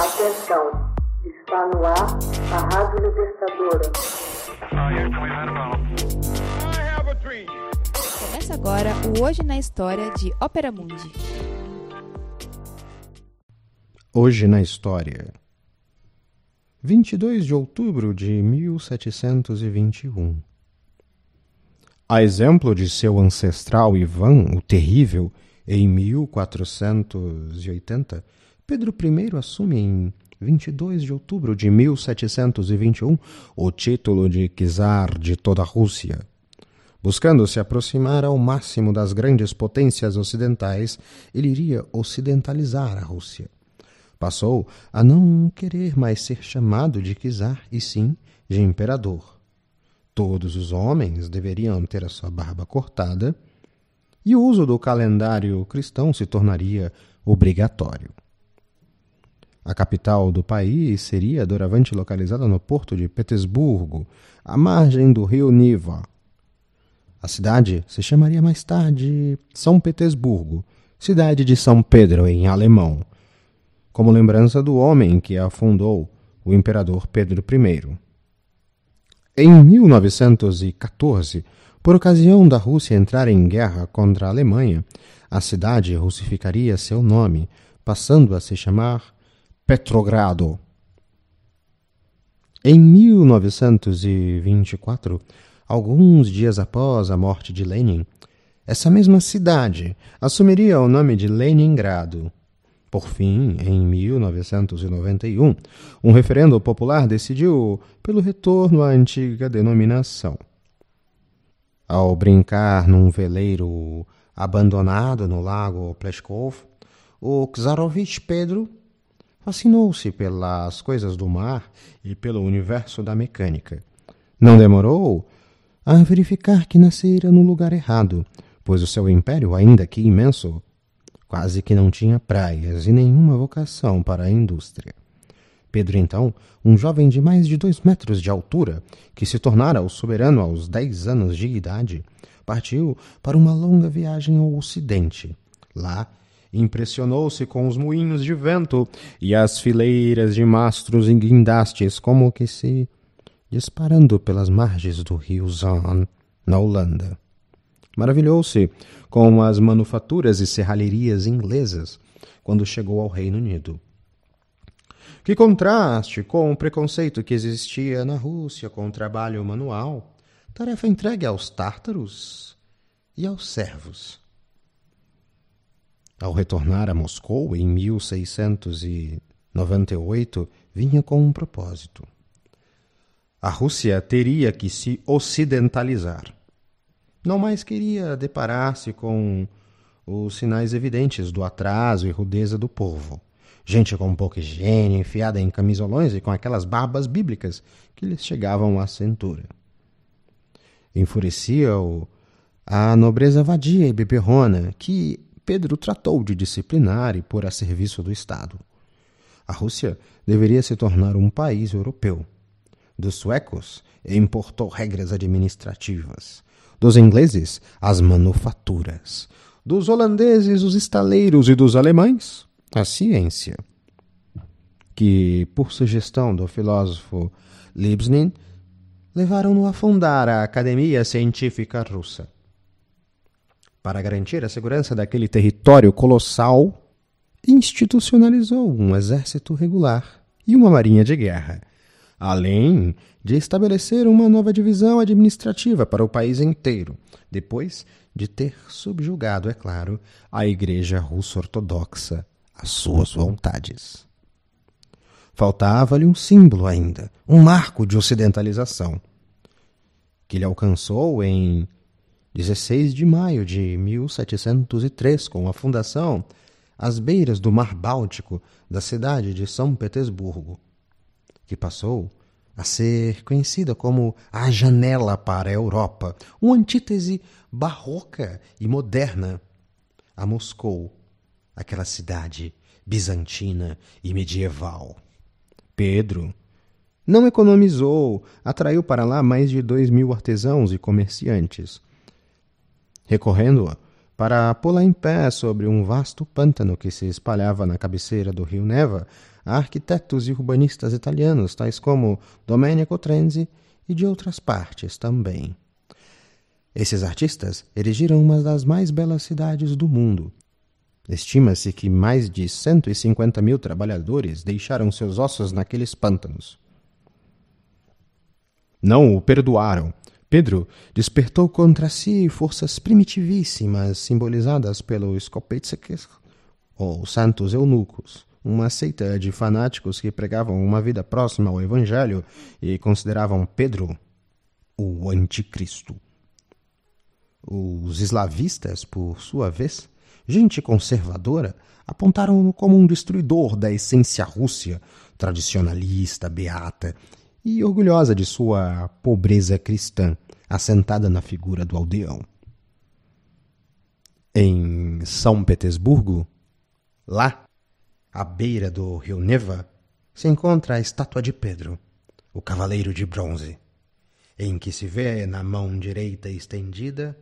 Atenção, está no ar a Rádio Libertadora. Começa agora o Hoje na História de Ópera Mundi. Hoje na História. 22 de outubro de 1721. A exemplo de seu ancestral Ivan o Terrível, em 1480, Pedro I assume em 22 de outubro de 1721 o título de czar de toda a Rússia. Buscando se aproximar ao máximo das grandes potências ocidentais, ele iria ocidentalizar a Rússia. Passou a não querer mais ser chamado de czar, e sim de imperador. Todos os homens deveriam ter a sua barba cortada, e o uso do calendário cristão se tornaria obrigatório. A capital do país seria doravante localizada no porto de Petersburgo, à margem do rio Niva. A cidade se chamaria mais tarde São Petersburgo, cidade de São Pedro em alemão, como lembrança do homem que a fundou, o imperador Pedro I. Em 1914, por ocasião da Rússia entrar em guerra contra a Alemanha, a cidade russificaria seu nome, passando a se chamar Petrogrado. Em 1924, alguns dias após a morte de Lenin, essa mesma cidade assumiria o nome de Leningrado. Por fim, em 1991, um referendo popular decidiu pelo retorno à antiga denominação. Ao brincar num veleiro abandonado no lago Pleskov, o Czarovich Pedro fascinou-se pelas coisas do mar e pelo universo da mecânica. Não demorou a verificar que nascera no lugar errado, pois o seu império, ainda que imenso, quase que não tinha praias e nenhuma vocação para a indústria. Pedro, então, um jovem de mais de dois metros de altura, que se tornara o soberano aos dez anos de idade, partiu para uma longa viagem ao Ocidente. Lá, Impressionou-se com os moinhos de vento e as fileiras de mastros e guindastes, como que se disparando pelas margens do rio Zaan, na Holanda. Maravilhou-se com as manufaturas e serralherias inglesas quando chegou ao Reino Unido. Que contraste com o preconceito que existia na Rússia com o trabalho manual, tarefa entregue aos tártaros e aos servos. Ao retornar a Moscou em 1698, vinha com um propósito. A Rússia teria que se ocidentalizar. Não mais queria deparar-se com os sinais evidentes do atraso e rudeza do povo. Gente com pouca higiene, enfiada em camisolões e com aquelas barbas bíblicas que lhes chegavam à cintura. Enfurecia-o a nobreza vadia e beberrona que Pedro tratou de disciplinar e pôr a serviço do Estado. A Rússia deveria se tornar um país europeu. Dos suecos, importou regras administrativas. Dos ingleses, as manufaturas. Dos holandeses, os estaleiros e dos alemães, a ciência. Que, por sugestão do filósofo Leibniz, levaram-no a fundar a Academia Científica Russa. Para garantir a segurança daquele território colossal, institucionalizou um exército regular e uma marinha de guerra, além de estabelecer uma nova divisão administrativa para o país inteiro, depois de ter subjugado, é claro, a Igreja Russo-Ortodoxa às suas vontades. Faltava-lhe um símbolo ainda, um marco de ocidentalização, que ele alcançou em 16 de maio de 1703, com a fundação, às beiras do Mar Báltico, da cidade de São Petersburgo, que passou a ser conhecida como a janela para a Europa, uma antítese barroca e moderna a Moscou, aquela cidade bizantina e medieval. Pedro não economizou, atraiu para lá mais de dois mil artesãos e comerciantes recorrendo Para pô-la em pé sobre um vasto pântano que se espalhava na cabeceira do rio Neva, há arquitetos e urbanistas italianos, tais como Domenico Trenzi e de outras partes também. Esses artistas erigiram uma das mais belas cidades do mundo. Estima-se que mais de 150 mil trabalhadores deixaram seus ossos naqueles pântanos. Não o perdoaram. Pedro despertou contra si forças primitivíssimas simbolizadas pelos Skopetskes, ou Santos Eunucos, uma seita de fanáticos que pregavam uma vida próxima ao Evangelho e consideravam Pedro o Anticristo. Os eslavistas, por sua vez, gente conservadora, apontaram-no como um destruidor da essência rússia, tradicionalista, beata e orgulhosa de sua pobreza cristã, assentada na figura do aldeão. Em São Petersburgo, lá, à beira do rio Neva, se encontra a estátua de Pedro, o cavaleiro de bronze, em que se vê na mão direita estendida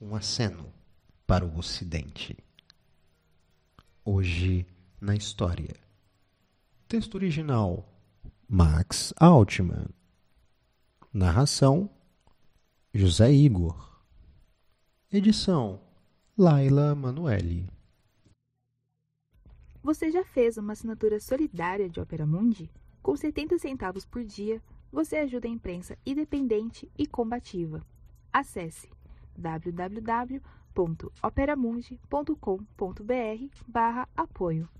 um aceno para o Ocidente. Hoje na história. Texto original Max Altman. Narração José Igor. Edição Laila Manuelle. Você já fez uma assinatura solidária de Opera Mundi? Com 70 centavos por dia, você ajuda a imprensa independente e combativa. Acesse www.operamundi.com.br/apoio.